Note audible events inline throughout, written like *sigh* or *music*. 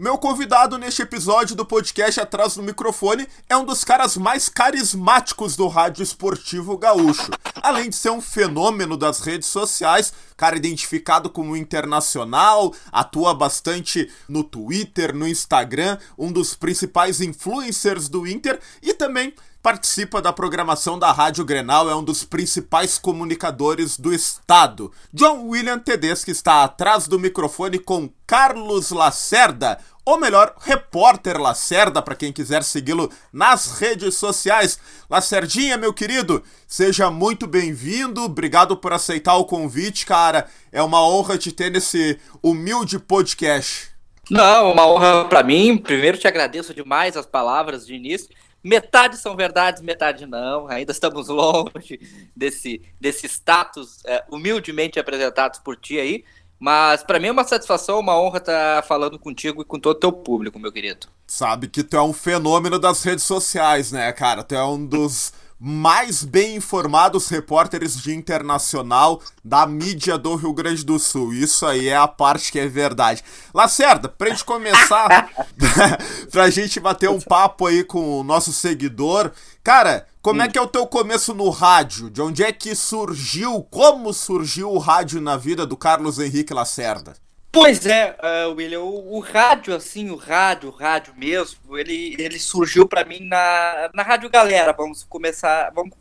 Meu convidado neste episódio do podcast Atrás do Microfone é um dos caras mais carismáticos do rádio esportivo gaúcho. Além de ser um fenômeno das redes sociais, cara identificado como internacional, atua bastante no Twitter, no Instagram, um dos principais influencers do Inter e também participa da programação da Rádio Grenal, é um dos principais comunicadores do estado. John William Tedeschi está atrás do microfone com Carlos Lacerda, ou melhor, repórter Lacerda, para quem quiser segui-lo nas redes sociais. Lacerdinha, meu querido, seja muito bem-vindo, obrigado por aceitar o convite, cara. É uma honra te ter nesse humilde podcast. Não, uma honra para mim. Primeiro te agradeço demais as palavras de início. Metade são verdades, metade não. Ainda estamos *laughs* longe desse, desse status é, humildemente apresentados por ti aí. Mas para mim é uma satisfação, uma honra estar falando contigo e com todo o teu público, meu querido. Sabe que tu é um fenômeno das redes sociais, né, cara? Tu é um dos mais bem informados repórteres de internacional da mídia do Rio Grande do Sul. Isso aí é a parte que é verdade. Lacerda, pra gente começar, *laughs* *laughs* pra gente bater um papo aí com o nosso seguidor, cara, como é que é o teu começo no rádio? De onde é que surgiu, como surgiu o rádio na vida do Carlos Henrique Lacerda? Pois é, uh, William, o, o, rádio, assim, o rádio, o rádio mesmo, ele, ele surgiu para mim na, na Rádio Galera. Vamos começar, vamos,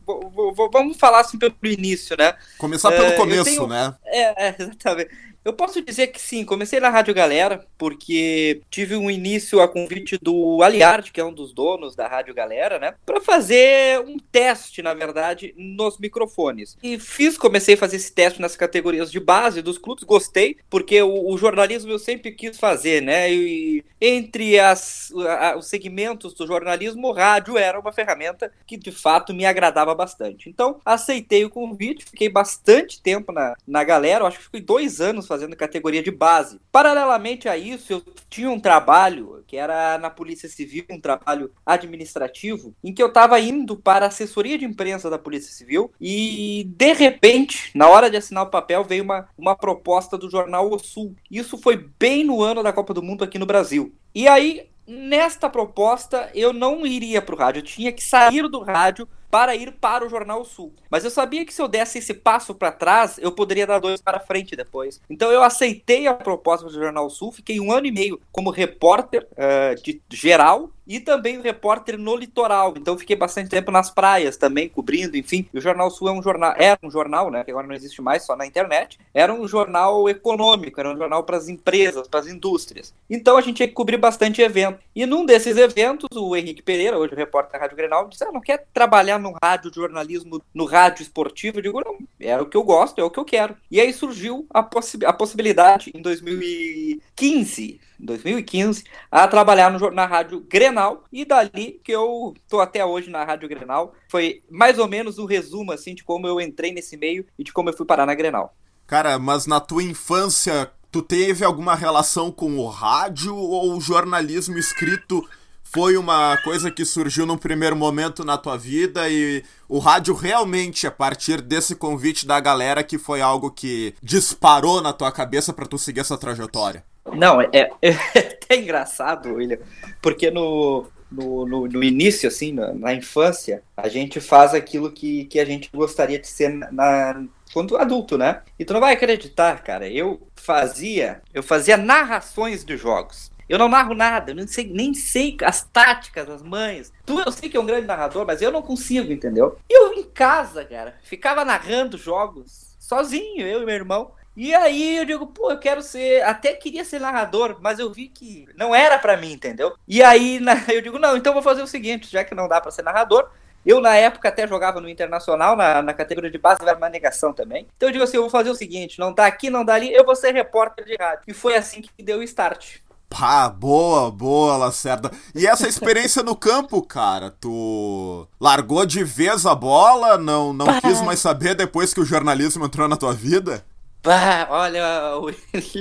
vamos falar assim pelo início, né? Começar pelo uh, começo, tenho, né? É, é, exatamente. Eu posso dizer que sim, comecei na Rádio Galera, porque tive um início a convite do Aliard, que é um dos donos da Rádio Galera, né? Para fazer um teste, na verdade, nos microfones. E fiz, comecei a fazer esse teste nas categorias de base dos clubes, gostei, porque o, o jornalismo eu sempre quis fazer, né? E entre as, a, os segmentos do jornalismo, o rádio era uma ferramenta que de fato me agradava bastante. Então, aceitei o convite, fiquei bastante tempo na, na galera, acho que fiquei dois anos fazendo categoria de base. Paralelamente a isso, eu tinha um trabalho que era na Polícia Civil, um trabalho administrativo, em que eu estava indo para a assessoria de imprensa da Polícia Civil e, de repente, na hora de assinar o papel, veio uma, uma proposta do jornal O Sul. Isso foi bem no ano da Copa do Mundo aqui no Brasil. E aí, nesta proposta, eu não iria para o rádio, eu tinha que sair do rádio para ir para o Jornal Sul. Mas eu sabia que se eu desse esse passo para trás, eu poderia dar dois para frente depois. Então eu aceitei a proposta do Jornal Sul, fiquei um ano e meio como repórter uh, de geral e também o repórter no litoral. Então fiquei bastante tempo nas praias também, cobrindo, enfim. E o Jornal Sul é um jornal, era um jornal, né, que agora não existe mais, só na internet. Era um jornal econômico, era um jornal para as empresas, para as indústrias. Então a gente tinha que cobrir bastante evento. E num desses eventos, o Henrique Pereira, hoje repórter da Rádio Grenal, disse: ah, não quer trabalhar no rádio jornalismo, no rádio esportivo? Eu digo, não, é o que eu gosto, é o que eu quero. E aí surgiu a, possi a possibilidade em 2015 2015, a trabalhar no, na Rádio Grenal, e dali que eu tô até hoje na Rádio Grenal. Foi mais ou menos o um resumo, assim, de como eu entrei nesse meio e de como eu fui parar na Grenal. Cara, mas na tua infância, tu teve alguma relação com o rádio ou o jornalismo escrito foi uma coisa que surgiu num primeiro momento na tua vida e o rádio realmente, a partir desse convite da galera, que foi algo que disparou na tua cabeça para tu seguir essa trajetória? Não, é, é, *laughs* é engraçado, William, porque no, no, no, no, início, assim, na, na, infância, a gente faz aquilo que, que a gente gostaria de ser na, quando adulto, né? E tu não vai acreditar, cara. Eu fazia, eu fazia narrações de jogos. Eu não narro nada, eu nem sei, nem sei as táticas, as manhas. Tu eu sei que é um grande narrador, mas eu não consigo, entendeu? E eu em casa, cara, ficava narrando jogos sozinho, eu e meu irmão. E aí eu digo, pô, eu quero ser. Até queria ser narrador, mas eu vi que não era para mim, entendeu? E aí *laughs* eu digo, não, então vou fazer o seguinte, já que não dá para ser narrador. Eu, na época, até jogava no Internacional, na, na categoria de base, era uma negação também. Então eu digo assim: eu vou fazer o seguinte, não dá aqui, não dá ali, eu vou ser repórter de rádio. E foi assim que deu o start. Pá, boa, boa, Lacerda. E essa experiência no campo, cara, tu largou de vez a bola, não, não quis mais saber depois que o jornalismo entrou na tua vida? Pá, olha,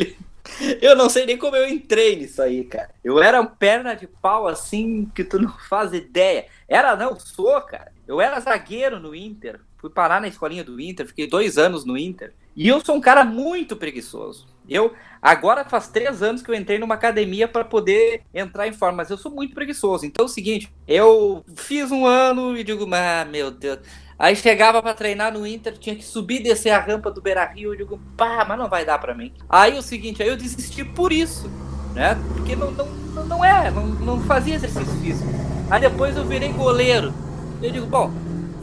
*laughs* eu não sei nem como eu entrei nisso aí, cara. Eu era um perna de pau assim que tu não faz ideia. Era não, sou, cara. Eu era zagueiro no Inter. Fui parar na escolinha do Inter, fiquei dois anos no Inter. E eu sou um cara muito preguiçoso. Eu agora faz três anos que eu entrei numa academia para poder entrar em forma, mas eu sou muito preguiçoso. Então é o seguinte, eu fiz um ano e digo, ah, meu Deus. Aí chegava para treinar no Inter, tinha que subir e descer a rampa do Beira Rio. Eu digo, pá, mas não vai dar para mim. Aí o seguinte, aí eu desisti por isso, né? Porque não, não, não é, não, não fazia exercício físico. Aí depois eu virei goleiro. Eu digo, bom,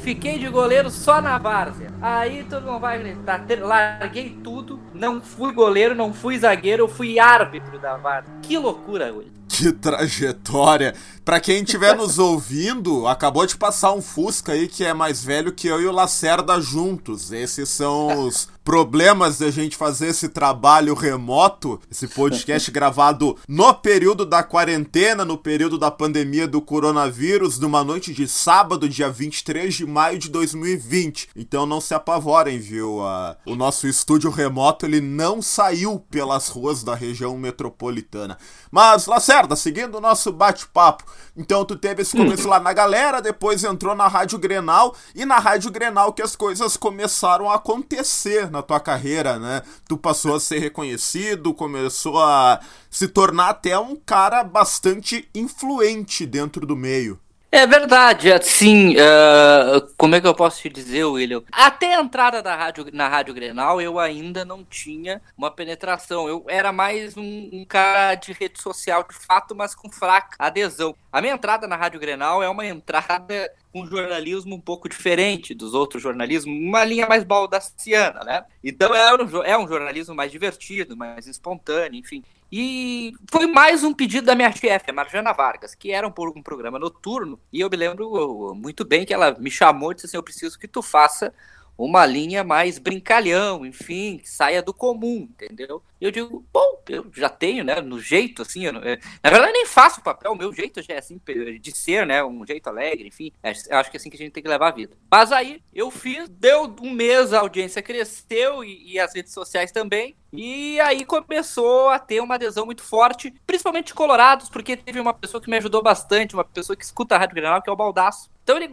fiquei de goleiro só na várzea. Aí todo mundo vai gritar, larguei tudo, não fui goleiro, não fui zagueiro, eu fui árbitro da várzea. Que loucura, William. Que trajetória! Para quem estiver nos *laughs* ouvindo, acabou de passar um Fusca aí que é mais velho que eu e o Lacerda juntos. Esses são os problemas da gente fazer esse trabalho remoto, esse podcast *laughs* gravado no período da quarentena, no período da pandemia do coronavírus, numa noite de sábado, dia 23 de maio de 2020. Então não se apavorem, viu? Uh, o nosso estúdio remoto ele não saiu pelas ruas da região metropolitana. Mas, Lacerda, seguindo o nosso bate-papo, então tu teve esse começo lá na galera, depois entrou na Rádio Grenal, e na Rádio Grenal que as coisas começaram a acontecer na tua carreira, né? Tu passou a ser reconhecido, começou a se tornar até um cara bastante influente dentro do meio. É verdade, assim, uh, como é que eu posso te dizer, William? Até a entrada da rádio, na Rádio Grenal, eu ainda não tinha uma penetração. Eu era mais um, um, cara de rede social, de fato, mas com fraca adesão. A minha entrada na Rádio Grenal é uma entrada com jornalismo um pouco diferente dos outros jornalismos, uma linha mais baldaciana, né? Então é um, é um jornalismo mais divertido, mais espontâneo, enfim. E foi mais um pedido da minha chefe, a Marjana Vargas, que era um, um programa noturno, e eu me lembro muito bem que ela me chamou e disse assim: Eu preciso que tu faça uma linha mais brincalhão, enfim, que saia do comum, entendeu? E eu digo, bom, eu já tenho, né, no jeito, assim, é, na verdade nem faço o papel, o meu jeito já é assim, de ser, né, um jeito alegre, enfim, é, eu acho que é assim que a gente tem que levar a vida. Mas aí, eu fiz, deu um mês, a audiência cresceu e, e as redes sociais também, e aí começou a ter uma adesão muito forte, principalmente de colorados, porque teve uma pessoa que me ajudou bastante, uma pessoa que escuta a Rádio Grenal, que é o Baldaço. Então ele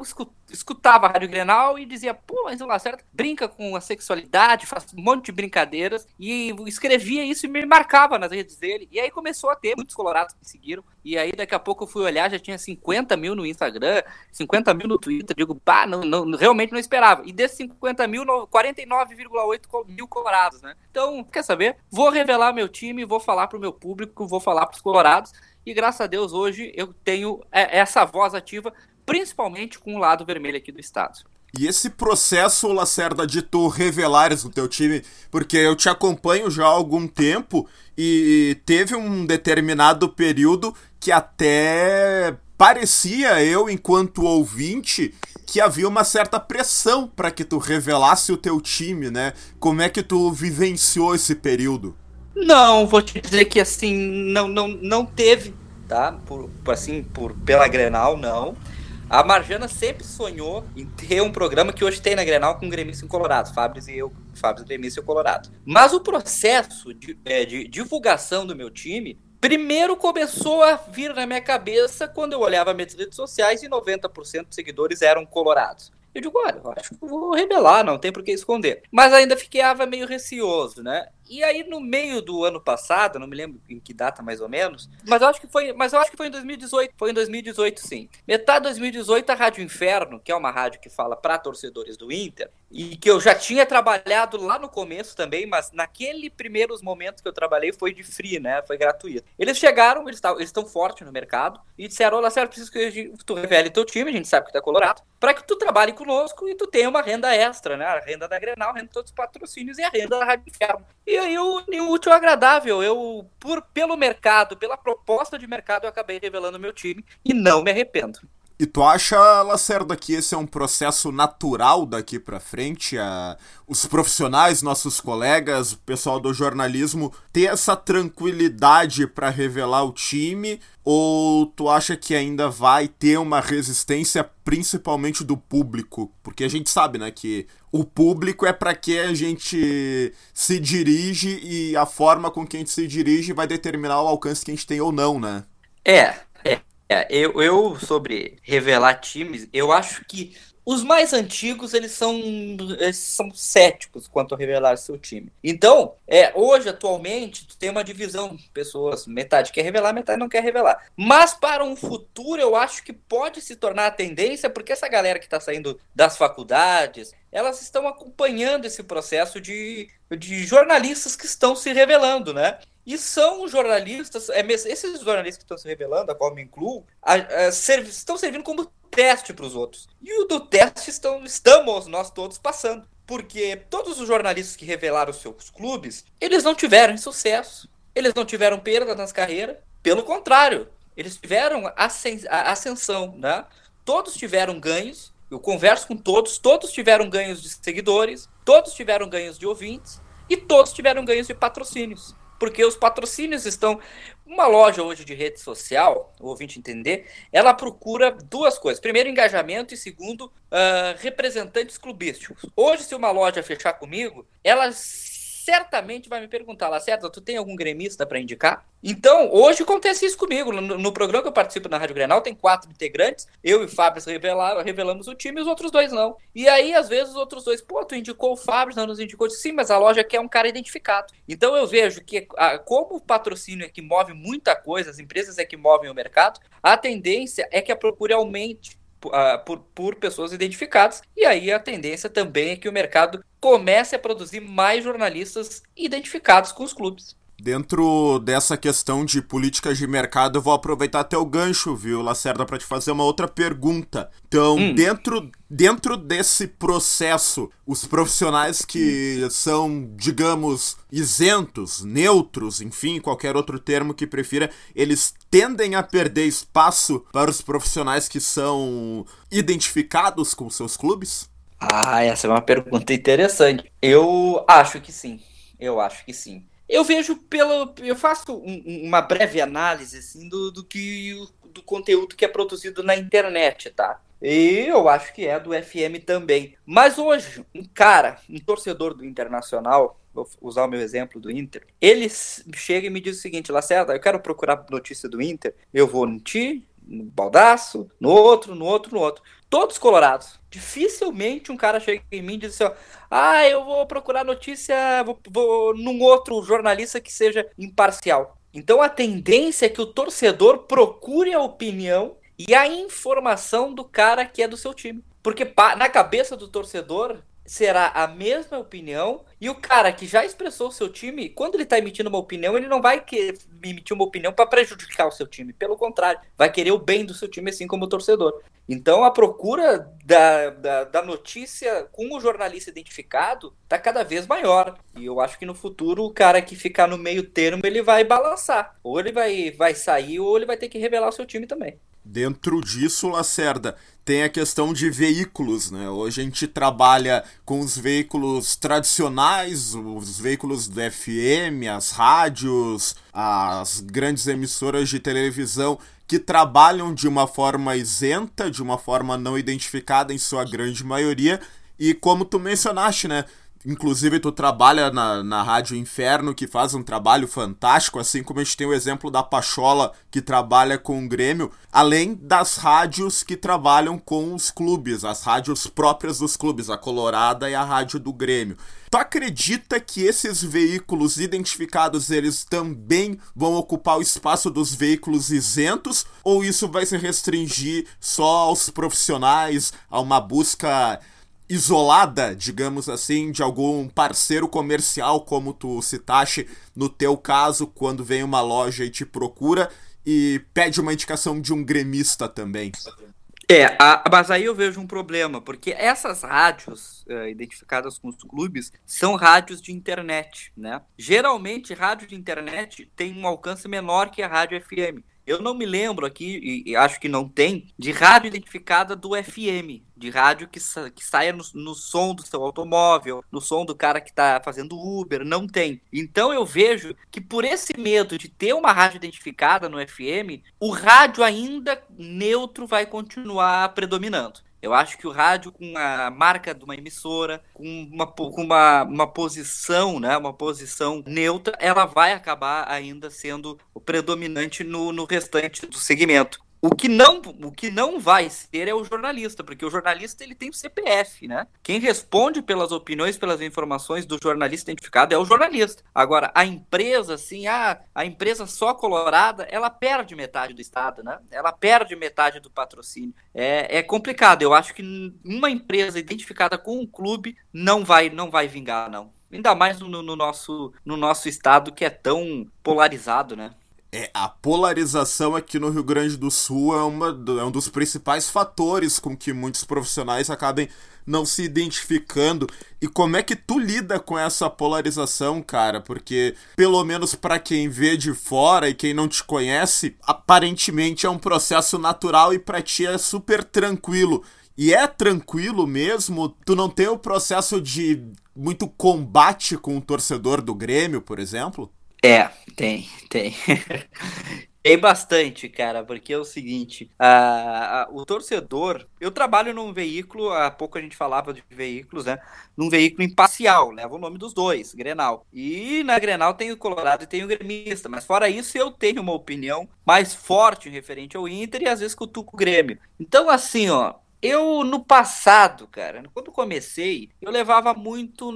escutava a Rádio Grenal e dizia, pô, mas o Lacerda brinca com a sexualidade, faz um monte de brincadeiras, e escrevia isso e me marcava nas redes dele. E aí começou a ter muitos colorados que seguiram, e aí daqui a pouco eu fui olhar, já tinha 50 mil no Instagram, 50 mil no Twitter, digo, pá, não, não, realmente não esperava. E desses 50 mil, 49,8 mil colorados, né? Então, quer saber? Vou revelar meu time, vou falar pro meu público, vou falar pros colorados, e graças a Deus hoje eu tenho é, essa voz ativa principalmente com o lado vermelho aqui do estado. E esse processo, Lacerda, de tu revelares o teu time, porque eu te acompanho já há algum tempo e teve um determinado período que até parecia eu, enquanto ouvinte, que havia uma certa pressão para que tu revelasse o teu time, né? Como é que tu vivenciou esse período? Não, vou te dizer que assim, não, não, não teve, tá? Por, assim, por pela Grenal, não. A Marjana sempre sonhou em ter um programa que hoje tem na Grenal com Gremista em Colorado, Fabris e eu, Fabris Gremista e Colorado. Mas o processo de, é, de divulgação do meu time Primeiro começou a vir na minha cabeça quando eu olhava minhas redes sociais e 90% dos seguidores eram colorados. Eu digo, olha, eu acho que vou revelar, não tem por que esconder. Mas ainda ficava meio receoso, né? E aí, no meio do ano passado, não me lembro em que data mais ou menos, mas eu acho que foi, mas eu acho que foi em 2018. Foi em 2018, sim. Metade de 2018, a Rádio Inferno, que é uma rádio que fala para torcedores do Inter, e que eu já tinha trabalhado lá no começo também, mas naquele primeiros momentos que eu trabalhei foi de free, né? Foi gratuito. Eles chegaram, eles estão fortes no mercado, e disseram: Olha, sério, preciso que tu revele teu time, a gente sabe que é colorado, para que tu trabalhe conosco e tu tenha uma renda extra, né? A renda da Grenal, a renda de todos os patrocínios e a renda da Rádio Inferno. E o, o útil agradável. Eu, por, pelo mercado, pela proposta de mercado, eu acabei revelando meu time e não me arrependo. E tu acha, Lacerda, que esse é um processo natural daqui para frente? A, os profissionais, nossos colegas, o pessoal do jornalismo, ter essa tranquilidade para revelar o time? Ou tu acha que ainda vai ter uma resistência, principalmente do público? Porque a gente sabe, né, que o público é para que a gente se dirige e a forma com que a gente se dirige vai determinar o alcance que a gente tem ou não, né? É, eu, eu, sobre revelar times, eu acho que os mais antigos, eles são, eles são céticos quanto a revelar seu time. Então, é, hoje, atualmente, tem uma divisão. Pessoas, metade quer revelar, metade não quer revelar. Mas para um futuro, eu acho que pode se tornar a tendência, porque essa galera que está saindo das faculdades, elas estão acompanhando esse processo de, de jornalistas que estão se revelando, né? E são jornalistas, é, esses jornalistas que estão se revelando, a qual me incluo, a, a, estão servindo como teste para os outros. E o do teste estão, estamos nós todos passando. Porque todos os jornalistas que revelaram seus clubes, eles não tiveram sucesso. Eles não tiveram perda nas carreiras. Pelo contrário, eles tiveram ascensão, né? Todos tiveram ganhos. Eu converso com todos, todos tiveram ganhos de seguidores, todos tiveram ganhos de ouvintes e todos tiveram ganhos de patrocínios porque os patrocínios estão. Uma loja hoje de rede social, o ouvinte entender, ela procura duas coisas. Primeiro, engajamento, e segundo, uh, representantes clubísticos. Hoje, se uma loja fechar comigo, ela certamente vai me perguntar, Lacerda, tu tem algum gremista para indicar? Então, hoje acontece isso comigo. No, no, programa que eu participo na Rádio Grenal, tem quatro integrantes. Eu e o Fábio revelamos o time e os outros dois não. E aí, às vezes, os outros dois, pô, tu indicou o Fábio, não nos indicou. Sim, mas a loja quer um cara identificado. Então, eu vejo que, a, como o patrocínio é que move muita coisa, as empresas é que movem o mercado, a tendência é que a procura aumente por, por pessoas identificadas. E aí a tendência também é que o mercado comece a produzir mais jornalistas identificados com os clubes. Dentro dessa questão de políticas de mercado, eu vou aproveitar até o gancho, viu, Lacerda, para te fazer uma outra pergunta. Então, hum. dentro, dentro desse processo, os profissionais que são, digamos, isentos, neutros, enfim, qualquer outro termo que prefira, eles tendem a perder espaço para os profissionais que são identificados com seus clubes? Ah, essa é uma pergunta interessante. Eu acho que sim. Eu acho que sim. Eu vejo pelo. Eu faço um, uma breve análise assim, do, do que do conteúdo que é produzido na internet, tá? E eu acho que é do FM também. Mas hoje, um cara, um torcedor do Internacional, vou usar o meu exemplo do Inter, ele chega e me diz o seguinte, Lacerda, eu quero procurar notícia do Inter, eu vou no ti, no baldaço, no outro, no outro, no outro. Todos colorados. Dificilmente um cara chega em mim e diz assim: ó, ah, eu vou procurar notícia vou, vou num outro jornalista que seja imparcial. Então a tendência é que o torcedor procure a opinião e a informação do cara que é do seu time. Porque na cabeça do torcedor, será a mesma opinião e o cara que já expressou o seu time, quando ele está emitindo uma opinião, ele não vai querer emitir uma opinião para prejudicar o seu time, pelo contrário, vai querer o bem do seu time, assim como o torcedor. Então a procura da, da, da notícia com o jornalista identificado está cada vez maior. E eu acho que no futuro o cara que ficar no meio termo ele vai balançar. Ou ele vai, vai sair, ou ele vai ter que revelar o seu time também. Dentro disso, Lacerda, tem a questão de veículos, né? Hoje a gente trabalha com os veículos tradicionais, os veículos do FM, as rádios, as grandes emissoras de televisão que trabalham de uma forma isenta, de uma forma não identificada em sua grande maioria, e como tu mencionaste, né? Inclusive, tu trabalha na, na Rádio Inferno, que faz um trabalho fantástico, assim como a gente tem o exemplo da Pachola, que trabalha com o Grêmio, além das rádios que trabalham com os clubes, as rádios próprias dos clubes, a Colorada e a Rádio do Grêmio. Tu acredita que esses veículos identificados, eles também vão ocupar o espaço dos veículos isentos? Ou isso vai se restringir só aos profissionais, a uma busca isolada, digamos assim, de algum parceiro comercial, como tu citaste no teu caso, quando vem uma loja e te procura e pede uma indicação de um gremista também. É, a, mas aí eu vejo um problema, porque essas rádios uh, identificadas com os clubes são rádios de internet, né? Geralmente, rádio de internet tem um alcance menor que a rádio FM. Eu não me lembro aqui, e, acho que não tem, de rádio identificada do FM, de rádio que, sa que saia no, no, som do seu automóvel, no som do cara que está fazendo Uber, não tem. Então eu vejo que por esse medo de ter uma rádio identificada no FM, o rádio ainda neutro vai continuar predominando. Eu acho que o rádio, com a marca de uma emissora, com uma, com uma, uma posição, né, uma posição neutra, ela vai acabar ainda sendo o predominante no, no restante do segmento. O que não, o que não vai ser é o jornalista, porque o jornalista ele tem o CPF, né? Quem responde pelas opiniões, pelas informações do jornalista identificado é o jornalista. Agora, a empresa, assim, a, a empresa só colorada, ela perde metade do Estado, né? Ela perde metade do patrocínio. É, é complicado. Eu acho que uma empresa identificada com um clube não vai, não vai vingar, não. Ainda mais no, no, nosso, no nosso estado que é tão polarizado, né? É, a polarização aqui no Rio Grande do Sul é, uma, é um dos principais fatores com que muitos profissionais acabem não se identificando. E como é que tu lida com essa polarização, cara? Porque, pelo menos para quem vê de fora e quem não te conhece, aparentemente é um processo natural e pra ti é super tranquilo. E é tranquilo mesmo? Tu não tem o processo de muito combate com o torcedor do Grêmio, por exemplo? É, tem, tem. *laughs* Tem bastante, cara, porque é o seguinte: a, a, o torcedor. Eu trabalho num veículo, há pouco a gente falava de veículos, né? Num veículo imparcial, leva o nome dos dois, Grenal. E na Grenal tem o Colorado e tem o Gremista, mas fora isso eu tenho uma opinião mais forte referente ao Inter e às vezes cutuco o Grêmio. Então, assim, ó, eu, no passado, cara, quando comecei, eu levava muito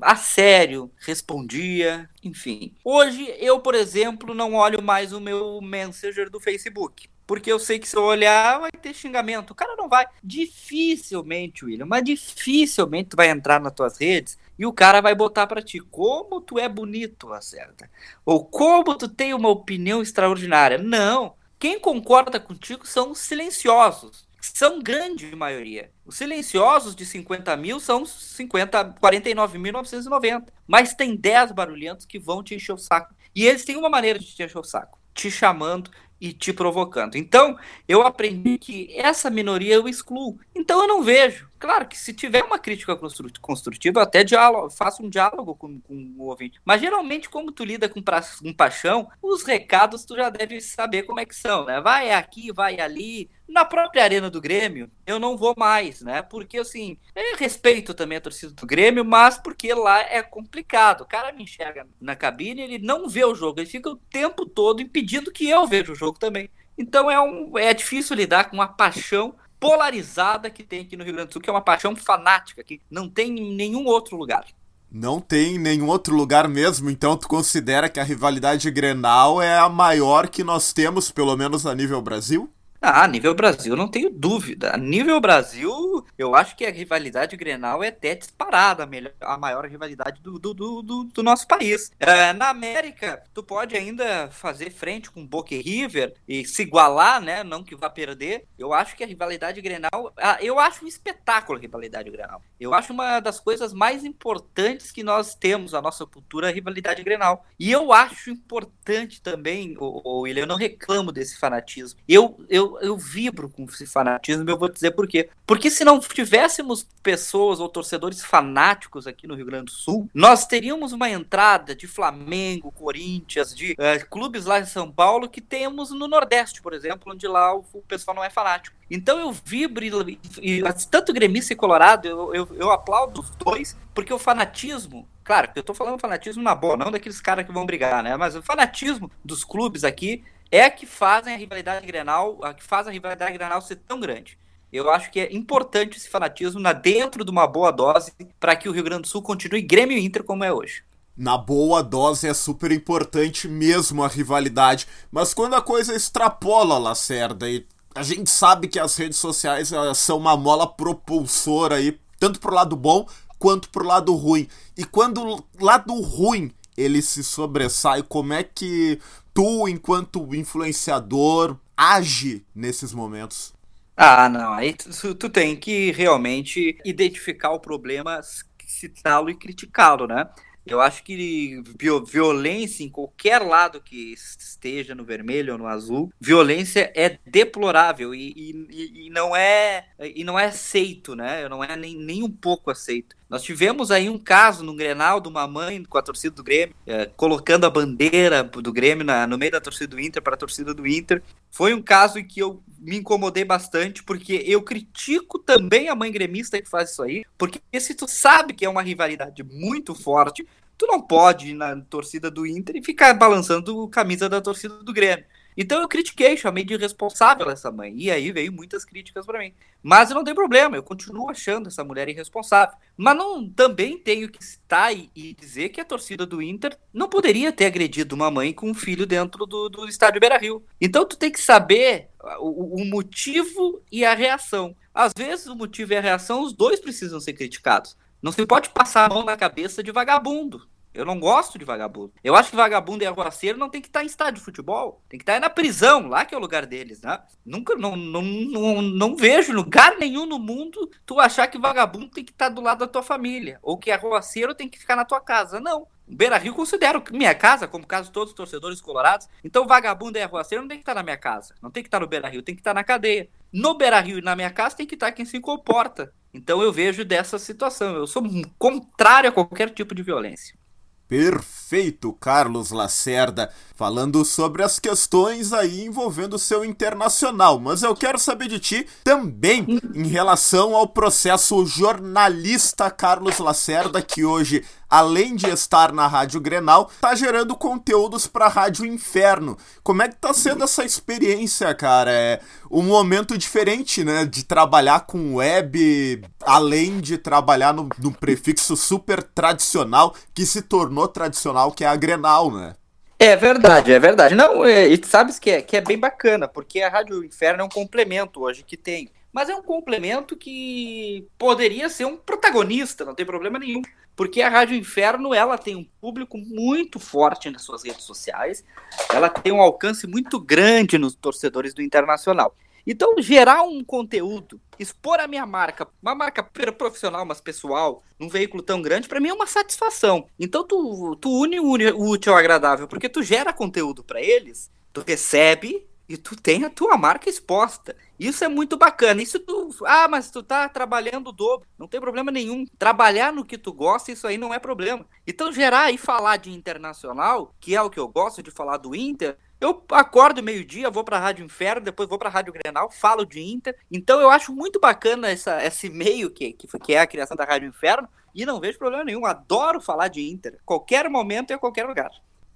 a sério, respondia, enfim. Hoje, eu, por exemplo, não olho mais o meu Messenger do Facebook. Porque eu sei que se eu olhar, vai ter xingamento. O cara não vai. Dificilmente, William, mas dificilmente tu vai entrar nas tuas redes e o cara vai botar para ti como tu é bonito, acerta. Ou como tu tem uma opinião extraordinária. Não. Quem concorda contigo são os silenciosos são grande maioria. Os silenciosos de 50 mil são 50, 49.990. Mas tem 10 barulhentos que vão te encher o saco. E eles têm uma maneira de te encher o saco. Te chamando e te provocando. Então, eu aprendi que essa minoria eu excluo. Então, eu não vejo. Claro que se tiver uma crítica construtiva, eu até diálogo, faço um diálogo com, com, o ouvinte. Mas geralmente, como tu lida com, pra, com paixão, os recados tu já deve saber como é que são, né? Vai aqui, vai ali. Na própria arena do Grêmio, eu não vou mais, né? Porque assim, eu respeito também a torcida do Grêmio, mas porque lá é complicado. O cara me enxerga na cabine, ele não vê o jogo, ele fica o tempo todo impedindo que eu veja o jogo também. Então é, um, é difícil lidar com a paixão polarizada que tem aqui no Rio Grande do Sul, que é uma paixão fanática, que não tem em nenhum outro lugar. Não tem em nenhum outro lugar mesmo, então tu considera que a rivalidade Grenal é a maior que nós temos, pelo menos a nível Brasil? Ah, nível Brasil, não tenho dúvida. Nível Brasil, eu acho que a rivalidade Grenal é até disparada, a, melhor, a maior rivalidade do, do, do, do nosso país. É, na América, tu pode ainda fazer frente com Boca e River e se igualar, né? Não que vá perder. Eu acho que a rivalidade Grenal, eu acho um espetáculo a rivalidade Grenal. Eu acho uma das coisas mais importantes que nós temos na nossa cultura, a rivalidade Grenal. E eu acho importante também, o, o William, eu não reclamo desse fanatismo. Eu, eu eu, vibro com esse fanatismo eu vou dizer por quê. Porque se não tivéssemos pessoas ou torcedores fanáticos aqui no Rio Grande do Sul, nós teríamos uma entrada de Flamengo, Corinthians, de uh, clubes lá em São Paulo que temos no Nordeste, por exemplo, onde lá o, o pessoal não é fanático. Então eu vibro e, e tanto gremista e colorado, eu, eu, eu aplaudo os dois, porque o fanatismo Claro, eu tô falando fanatismo na boa, não daqueles caras que vão brigar, né? Mas o fanatismo dos clubes aqui é a que fazem a rivalidade Grenal, a que faz a rivalidade Grenal ser tão grande. Eu acho que é importante esse fanatismo na dentro de uma boa dose para que o Rio Grande do Sul continue Grêmio Inter como é hoje. Na boa dose é super importante mesmo a rivalidade, mas quando a coisa extrapola, Lacerda, e a gente sabe que as redes sociais são uma mola propulsora aí, tanto pro lado bom quanto pro lado ruim. E quando o lado ruim ele se sobressai, como é que tu, enquanto influenciador, age nesses momentos? Ah, não. Aí tu, tu tem que realmente identificar o problema, citá-lo e criticá-lo, né? Eu acho que violência em qualquer lado que esteja no vermelho ou no azul, violência é deplorável e, e, e não é e não é aceito, né? Não é nem, nem um pouco aceito. Nós tivemos aí um caso no Grenal de uma mãe com a torcida do Grêmio, é, colocando a bandeira do Grêmio na, no meio da torcida do Inter para a torcida do Inter. Foi um caso em que eu me incomodei bastante, porque eu critico também a mãe gremista que faz isso aí, porque se tu sabe que é uma rivalidade muito forte, tu não pode ir na torcida do Inter e ficar balançando camisa da torcida do Grêmio. Então eu critiquei, chamei de irresponsável essa mãe. E aí veio muitas críticas para mim. Mas não tem problema, eu continuo achando essa mulher irresponsável. Mas não também tenho que estar e, e dizer que a torcida do Inter não poderia ter agredido uma mãe com um filho dentro do, do estádio Beira-Rio. Então tu tem que saber o, o motivo e a reação. Às vezes o motivo e a reação, os dois precisam ser criticados. Não se pode passar a mão na cabeça de vagabundo. Eu não gosto de vagabundo. Eu acho que vagabundo e arruaceiro não tem que estar em estádio de futebol. Tem que estar na prisão, lá que é o lugar deles, né? Nunca, não, não, não, não vejo lugar nenhum no mundo tu achar que vagabundo tem que estar do lado da tua família. Ou que arruaceiro tem que ficar na tua casa. Não. Beira Rio considero minha casa, como caso de todos os torcedores colorados. Então, vagabundo e arruaceiro não tem que estar na minha casa. Não tem que estar no Beira Rio, tem que estar na cadeia. No Beira Rio e na minha casa tem que estar quem se comporta. Então, eu vejo dessa situação. Eu sou contrário a qualquer tipo de violência. Perfeito, Carlos Lacerda, falando sobre as questões aí envolvendo o seu internacional. Mas eu quero saber de ti também em relação ao processo jornalista Carlos Lacerda, que hoje além de estar na Rádio Grenal, tá gerando conteúdos para Rádio Inferno. Como é que tá sendo essa experiência, cara? É um momento diferente, né, de trabalhar com web, além de trabalhar no, no prefixo super tradicional que se tornou tradicional, que é a Grenal, né? É verdade, é verdade. Não, é, e sabes que é, que é bem bacana, porque a Rádio Inferno é um complemento hoje que tem mas é um complemento que poderia ser um protagonista, não tem problema nenhum, porque a Rádio Inferno ela tem um público muito forte nas suas redes sociais, ela tem um alcance muito grande nos torcedores do Internacional. Então, gerar um conteúdo, expor a minha marca, uma marca profissional, mas pessoal, num veículo tão grande, para mim é uma satisfação. Então, tu, tu une o útil ao agradável, porque tu gera conteúdo para eles, tu recebe e tu tem a tua marca exposta. Isso é muito bacana. Isso tu, ah, mas tu tá trabalhando o dobro. Não tem problema nenhum. Trabalhar no que tu gosta, isso aí não é problema. Então gerar e falar de internacional, que é o que eu gosto de falar do Inter, eu acordo meio-dia, vou para a Rádio Inferno, depois vou para a Rádio Grenal, falo de Inter. Então eu acho muito bacana essa, esse meio que, que, que é a criação da Rádio Inferno e não vejo problema nenhum. Adoro falar de Inter, qualquer momento e a qualquer lugar.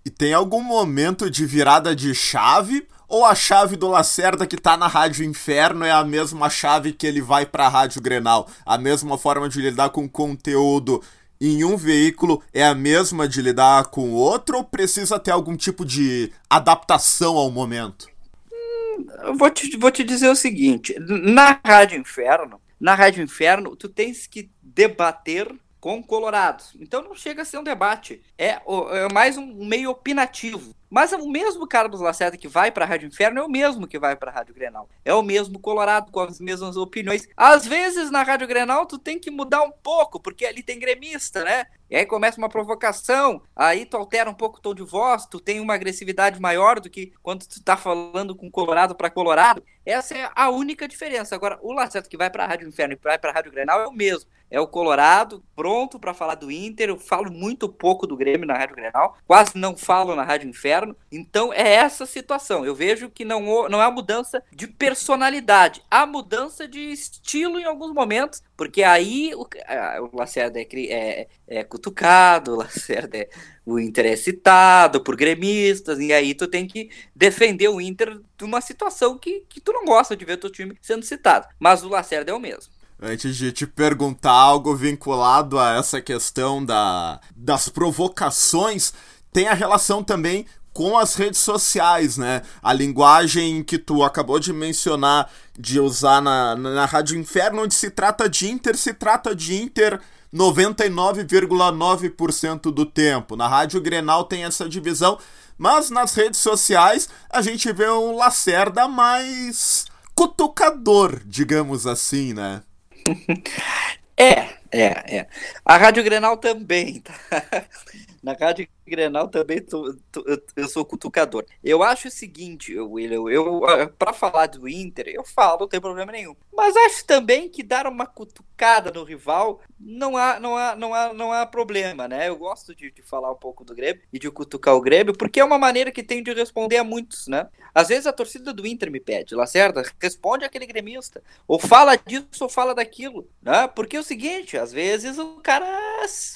E tem algum momento de virada de chave? Ou a chave do Lacerda que tá na Rádio Inferno é a mesma chave que ele vai pra Rádio Grenal? A mesma forma de lidar com conteúdo em um veículo é a mesma de lidar com outro? Ou precisa ter algum tipo de adaptação ao momento? Hum, eu vou te, vou te dizer o seguinte: na Rádio Inferno, na Rádio Inferno, tu tens que debater com colorados. Então não chega a ser um debate. É, é mais um meio opinativo. Mas o mesmo Carlos Lacerda que vai para a Rádio Inferno é o mesmo que vai para a Rádio Grenal. É o mesmo Colorado com as mesmas opiniões. Às vezes na Rádio Grenal tu tem que mudar um pouco, porque ali tem gremista, né? E aí começa uma provocação, aí tu altera um pouco o tom de voz, tu tem uma agressividade maior do que quando tu tá falando com Colorado para Colorado. Essa é a única diferença. Agora, o Lacerda que vai para a Rádio Inferno e vai para a Rádio Grenal é o mesmo. É o Colorado, pronto para falar do Inter. Eu falo muito pouco do Grêmio na Rádio Grenal, quase não falo na Rádio Inferno. Então é essa situação. Eu vejo que não, não é a mudança de personalidade, há mudança de estilo em alguns momentos, porque aí o, o Lacerda é, é, é cutucado, o Lacerda é, o Inter é citado por gremistas, e aí tu tem que defender o Inter de uma situação que, que tu não gosta de ver teu time sendo citado. Mas o Lacerda é o mesmo. Antes de te perguntar algo vinculado a essa questão da, das provocações, tem a relação também com as redes sociais, né? A linguagem que tu acabou de mencionar de usar na, na Rádio Inferno, onde se trata de Inter, se trata de Inter 99,9% do tempo. Na Rádio Grenal tem essa divisão, mas nas redes sociais a gente vê um Lacerda mais cutucador, digamos assim, né? *laughs* é, é, é. A Rádio Grenal também, tá? Na Rádio Grenal também tô, tô, eu sou cutucador. Eu acho o seguinte, William, eu, eu para falar do Inter, eu falo, não tem problema nenhum. Mas acho também que dar uma cutucada no rival não há, não há, não há, não há problema, né? Eu gosto de, de falar um pouco do Grêmio e de cutucar o Grêmio, porque é uma maneira que tem de responder a muitos, né? Às vezes a torcida do Inter me pede, Lacerda, responde aquele gremista, ou fala disso ou fala daquilo, né? Porque é o seguinte, às vezes o cara,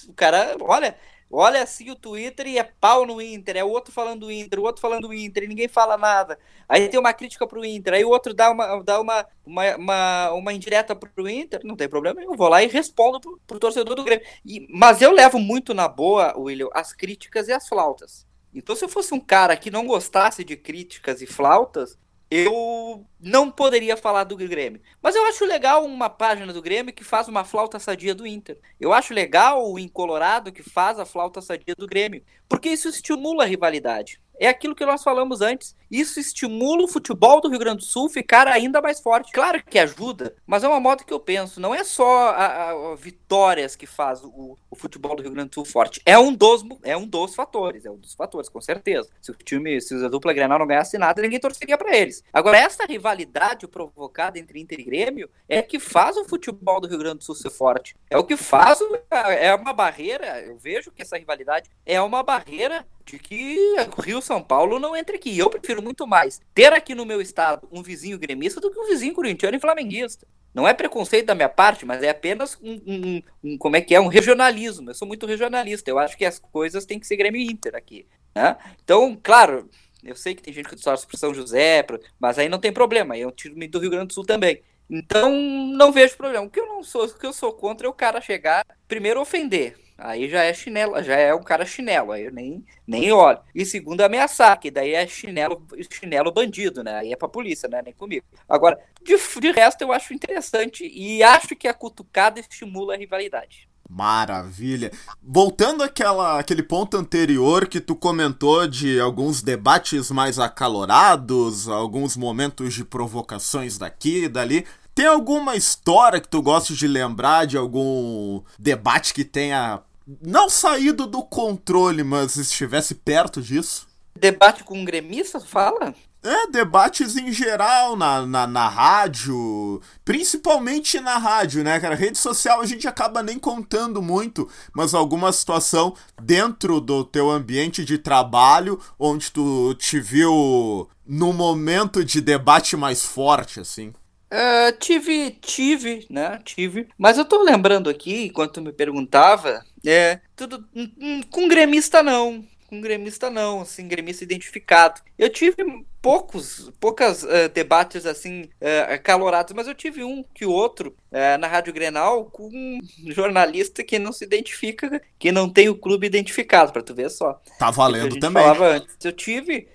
o cara, olha, olha assim o Twitter e é pau no Inter, é o outro falando do Inter, o outro falando do Inter, e ninguém fala nada. Aí tem uma crítica pro Inter, aí o outro dá uma, dá uma, uma, uma, uma indireta pro Inter, não tem problema eu vou lá e respondo pro, pro torcedor do Grêmio. E, mas eu levo muito na boa, William, as críticas e as flautas. Então, se eu fosse um cara que não gostasse de críticas e flautas, eu não poderia falar do Grêmio. Mas eu acho legal uma página do Grêmio que faz uma flauta sadia do Inter. Eu acho legal o Colorado que faz a flauta sadia do Grêmio. Porque isso estimula a rivalidade. É aquilo que nós falamos antes. Isso estimula o futebol do Rio Grande do Sul ficar ainda mais forte. Claro que ajuda, mas é uma moda que eu penso. Não é só a, a vitórias que faz o, o, futebol do Rio Grande do Sul forte. É um dos, é um dos fatores, é um dos fatores, com certeza. Se o time, se a dupla Grenal não ganhasse nada, ninguém torceria para eles. Agora, essa rivalidade provocada entre Inter e Grêmio é que faz o futebol do Rio Grande do Sul ser forte. É o que faz, é uma barreira. Eu vejo que essa rivalidade é uma barreira de que Rio São Paulo não entre aqui. Eu prefiro muito mais ter aqui no meu estado um vizinho gremista do que um vizinho corintiano e flamenguista. Não é preconceito da minha parte, mas é apenas um, um, um, como é que é um regionalismo. Eu sou muito regionalista. Eu acho que as coisas têm que ser Grêmio Inter aqui, né? Então, claro, eu sei que tem gente que torce para São José, mas aí não tem problema. Eu tiro do Rio Grande do Sul também. Então, não vejo problema. O que eu não sou, o que eu sou contra é o cara chegar primeiro ofender Aí já é chinelo, já é um cara chinelo, aí eu nem, nem olho. E segundo, ameaçar, que daí é chinelo, chinelo bandido, né? Aí é pra polícia, né? Nem comigo. Agora, de, de resto, eu acho interessante e acho que a cutucada estimula a rivalidade. Maravilha. Voltando àquela, àquele ponto anterior que tu comentou de alguns debates mais acalorados, alguns momentos de provocações daqui e dali, tem alguma história que tu gosta de lembrar de algum debate que tenha não saído do controle, mas estivesse perto disso? Debate com um gremista, fala? É, debates em geral na, na, na, rádio, principalmente na rádio, né, cara? Rede social a gente acaba nem contando muito, mas alguma situação dentro do teu ambiente de trabalho, onde tu te viu no momento de debate mais forte, assim. Uh, tive, tive, né? Tive. Mas eu tô lembrando aqui, enquanto me perguntava, é, tudo. Hum, hum, com gremista não. Com gremista não, assim, gremista identificado. Eu tive poucos, poucas uh, debates assim uh, acalorados, mas eu tive um que o outro uh, na Rádio Grenal com um jornalista que não se identifica, que não tem o clube identificado, para tu ver só. Tá valendo também. Falava antes. Eu tive.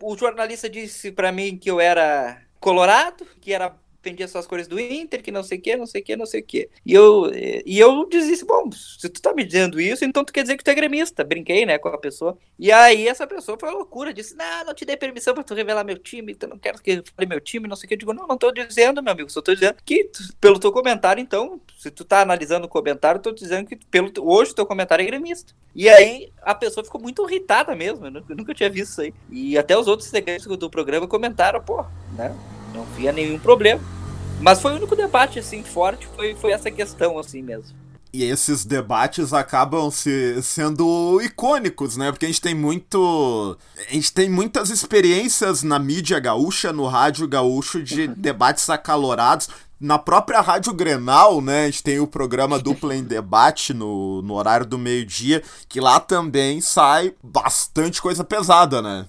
o jornalista disse para mim que eu era colorado, que era defendia só as cores do Inter, que não sei o que, não sei o que, não sei o que. E eu, e eu disse, bom, se tu tá me dizendo isso, então tu quer dizer que tu é gremista. Brinquei, né, com a pessoa. E aí essa pessoa foi loucura, disse, não, não te dei permissão pra tu revelar meu time, tu não quero que fale meu time, não sei o que. Eu digo, não, não tô dizendo, meu amigo, só tô dizendo que pelo teu comentário, então, se tu tá analisando o comentário, tô dizendo que pelo, hoje o teu comentário é gremista. E aí a pessoa ficou muito irritada mesmo, eu nunca tinha visto isso aí. E até os outros integrantes do programa comentaram, pô, né, não via nenhum problema. Mas foi o único debate, assim, forte, foi, foi essa questão, assim mesmo. E esses debates acabam se sendo icônicos, né? Porque a gente tem muito. A gente tem muitas experiências na mídia gaúcha, no rádio gaúcho, de uhum. debates acalorados. Na própria Rádio Grenal, né? A gente tem o programa Dupla em Debate no, no horário do meio-dia, que lá também sai bastante coisa pesada, né?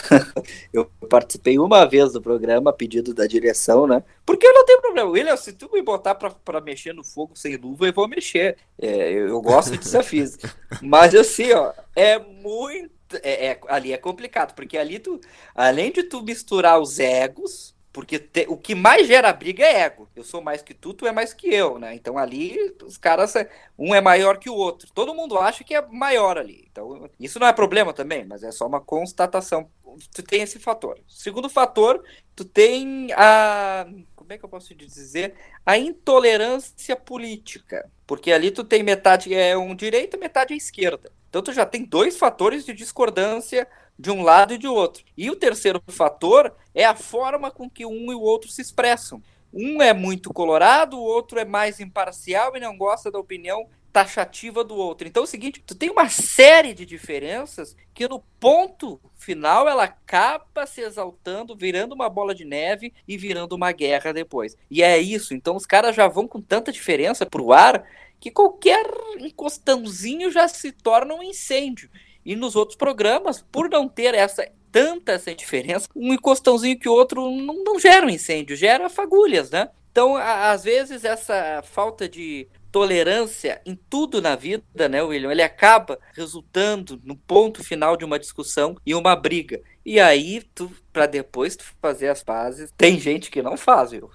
*laughs* eu participei uma vez do programa a pedido da direção, né? Porque eu não tenho problema. William, se tu me botar pra, pra mexer no fogo sem luva, eu vou mexer. É, eu, eu, gosto de desafios. *laughs* Mas assim, ó, é muito. É, é, ali é complicado, porque ali tu, além de tu misturar os egos, porque te, o que mais gera briga é ego. Eu sou mais que tu, tu é mais que eu, né? Então ali os caras, um é maior que o outro. Todo mundo acha que é maior ali. Então isso não é problema também, mas é só uma constatação. Tu tem esse fator. Segundo fator, tu tem a como é que eu posso dizer? A intolerância política. Porque ali tu tem metade é um direito, metade é esquerda. Então tu já tem dois fatores de discordância de um lado e de outro. E o terceiro fator é a forma com que um e o outro se expressam. Um é muito colorado, o outro é mais imparcial e não gosta da opinião taxativa do outro. Então é o seguinte, tu tem uma série de diferenças que no ponto final ela acaba se exaltando, virando uma bola de neve e virando uma guerra depois. E é isso, então os caras já vão com tanta diferença pro ar que qualquer encostãozinho já se torna um incêndio. E nos outros programas, por não ter essa tanta essa diferença, um encostãozinho que o outro não, não gera um incêndio, gera fagulhas, né? Então, às vezes, essa falta de tolerância em tudo na vida, né, William? Ele acaba resultando no ponto final de uma discussão e uma briga. E aí, tu, para depois tu fazer as pazes, tem gente que não faz, viu?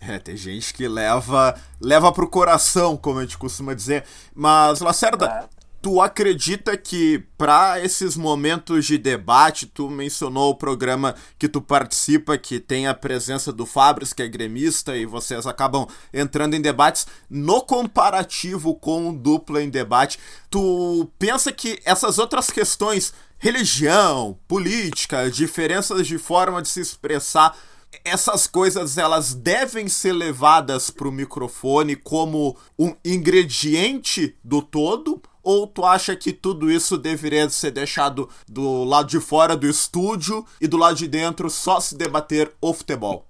É, tem gente que leva leva pro coração, como a gente costuma dizer. Mas, Lacerda, ah. Tu acredita que para esses momentos de debate, tu mencionou o programa que tu participa, que tem a presença do Fabris, que é gremista, e vocês acabam entrando em debates. No comparativo com o Dupla em Debate, tu pensa que essas outras questões, religião, política, diferenças de forma de se expressar, essas coisas elas devem ser levadas para o microfone como um ingrediente do todo ou tu acha que tudo isso deveria ser deixado do lado de fora do estúdio e do lado de dentro só se debater o futebol?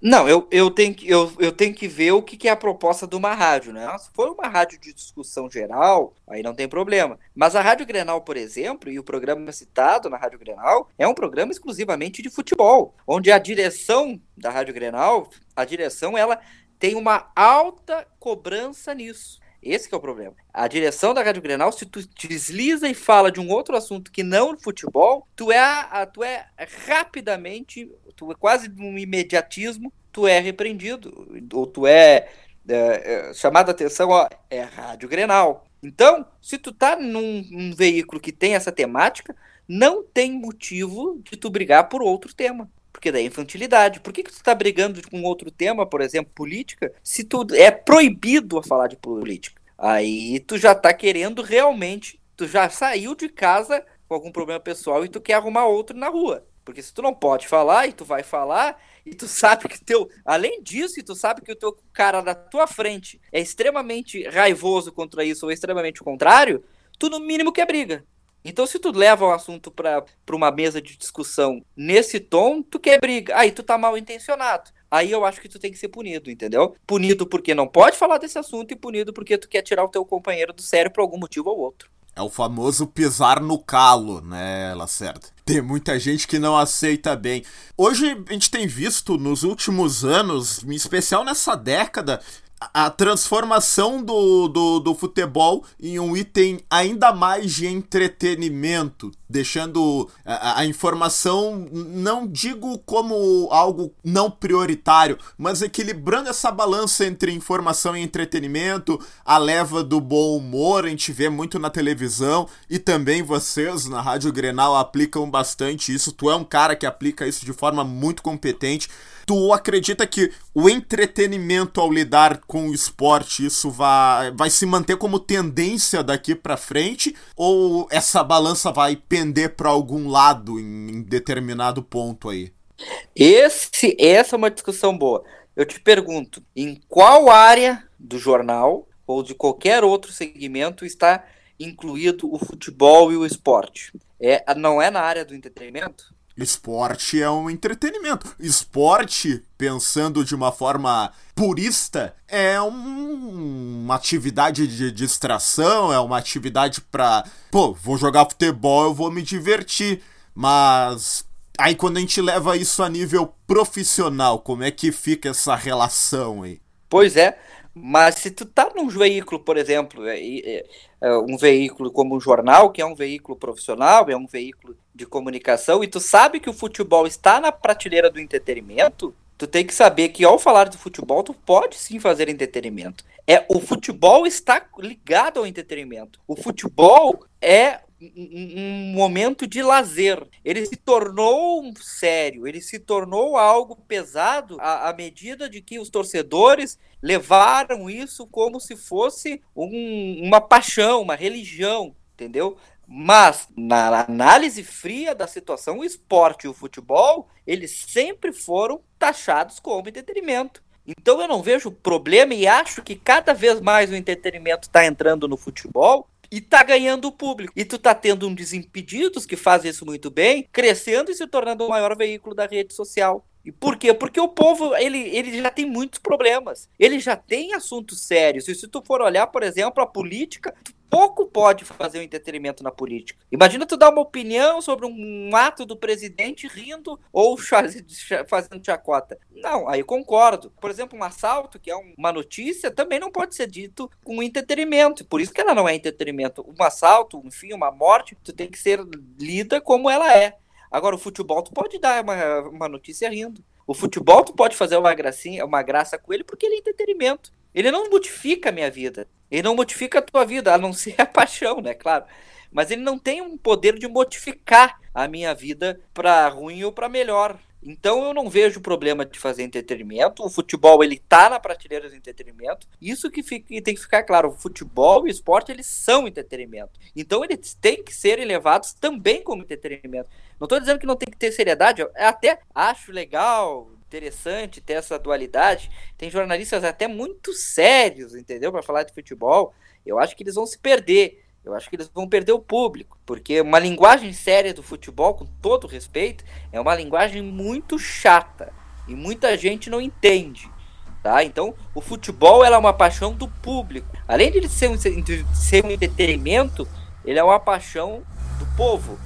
Não, eu, eu, tenho, que, eu, eu tenho que ver o que, que é a proposta de uma rádio, né? Se for uma rádio de discussão geral, aí não tem problema. Mas a Rádio Grenal, por exemplo, e o programa citado na Rádio Grenal, é um programa exclusivamente de futebol, onde a direção da Rádio Grenal, a direção, ela tem uma alta cobrança nisso. Esse é o problema. A direção da Rádio Grenal, se tu desliza e fala de um outro assunto que não futebol, tu é, a, tu é rapidamente, tu é quase num imediatismo, tu é repreendido. Ou tu é, é, é chamado a atenção, ó, é Rádio Grenal. Então, se tu tá num, num veículo que tem essa temática, não tem motivo de tu brigar por outro tema porque daí é infantilidade. Por que, que tu está brigando com outro tema, por exemplo, política, se tu é proibido a falar de política? Aí tu já tá querendo realmente, tu já saiu de casa com algum problema pessoal e tu quer arrumar outro na rua. Porque se tu não pode falar e tu vai falar, e tu *laughs* sabe que teu. Além disso, e tu sabe que o teu cara da tua frente é extremamente raivoso contra isso ou extremamente contrário, tu no mínimo quer briga. Então, se tu leva o assunto para uma mesa de discussão nesse tom, tu quer briga. Aí tu tá mal intencionado. Aí eu acho que tu tem que ser punido, entendeu? Punido porque não pode falar desse assunto e punido porque tu quer tirar o teu companheiro do sério por algum motivo ou outro. É o famoso pisar no calo, né, Lacerda? Tem muita gente que não aceita bem. Hoje a gente tem visto nos últimos anos, em especial nessa década, a transformação do, do, do, futebol em um item ainda mais de entretenimento, deixando a, a, informação, não digo como algo não prioritário, mas equilibrando essa balança entre informação e entretenimento, a leva do bom humor, a gente vê muito na televisão e também vocês na Rádio Grenal aplicam bastante isso. Tu é um cara que aplica isso de forma muito competente. Tu acredita que o entretenimento ao lidar com o esporte, isso vai, vai se manter como tendência daqui para frente? Ou essa balança vai pender para algum lado em, em determinado ponto aí? Esse, essa é uma discussão boa. Eu te pergunto, em qual área do jornal ou de qualquer outro segmento está incluído o futebol e o esporte? É, não é na área do entretenimento? Esporte é um entretenimento. Esporte, pensando de uma forma purista, é um, uma atividade de distração, é uma atividade pra. Pô, vou jogar futebol, eu vou me divertir. Mas aí quando a gente leva isso a nível profissional, como é que fica essa relação aí? Pois é, mas se tu tá num veículo, por exemplo, é, é, é um veículo como um jornal, que é um veículo profissional, é um veículo de comunicação, e tu sabe que o futebol está na prateleira do entretenimento, tu tem que saber que ao falar do futebol, tu pode sim fazer entretenimento. É, o futebol está ligado ao entretenimento. O futebol é um momento de lazer. Ele se tornou sério, ele se tornou algo pesado à, à, medida de que os torcedores levaram isso como se fosse um, uma paixão, uma religião, entendeu? Mas, na análise fria da situação, o esporte e o futebol, eles sempre foram taxados como entretenimento. Então eu não vejo problema e acho que cada vez mais o entretenimento está entrando no futebol e tá ganhando o público. E tu tá tendo um Desimpedidos que faz isso muito bem, crescendo e se tornando o maior veículo da rede social. E por quê? Porque o povo, ele, ele já tem muitos problemas. Ele já tem assuntos sérios. E se tu for olhar, por exemplo, a política, tu pouco pode fazer o um entretenimento na política. Imagina tu dar uma opinião sobre um ato do presidente rindo ou *laughs* fazendo chacota. Não, aí concordo. Por exemplo, um assalto, que é uma notícia, também não pode ser dito com entretenimento. Por isso que ela não é entretenimento. Um assalto, enfim, uma morte, tu tem que ser lida como ela é. Agora, o futebol, tu pode dar uma, uma notícia rindo. O futebol, tu pode fazer uma gracinha, uma graça com ele, porque ele é entretenimento. Ele não modifica a minha vida. Ele não modifica a tua vida, a não ser a paixão, né? Claro. Mas ele não tem um poder de modificar a minha vida para ruim ou para melhor. Então eu não vejo problema de fazer entretenimento. O futebol ele tá na prateleira do entretenimento. Isso que, fica, tem que ficar claro. O futebol e o esporte eles são entretenimento. Então eles têm que ser elevados também como entretenimento. Não estou dizendo que não tem que ter seriedade. Eu até acho legal, interessante ter essa dualidade. Tem jornalistas até muito sérios, entendeu? Para falar de futebol. Eu acho que eles vão se perder. Eu acho que eles vão perder o público, porque uma linguagem séria do futebol, com todo respeito, é uma linguagem muito chata e muita gente não entende. Tá? Então, o futebol é uma paixão do público. Além de ser um, ser um entretenimento, ele é uma paixão do povo,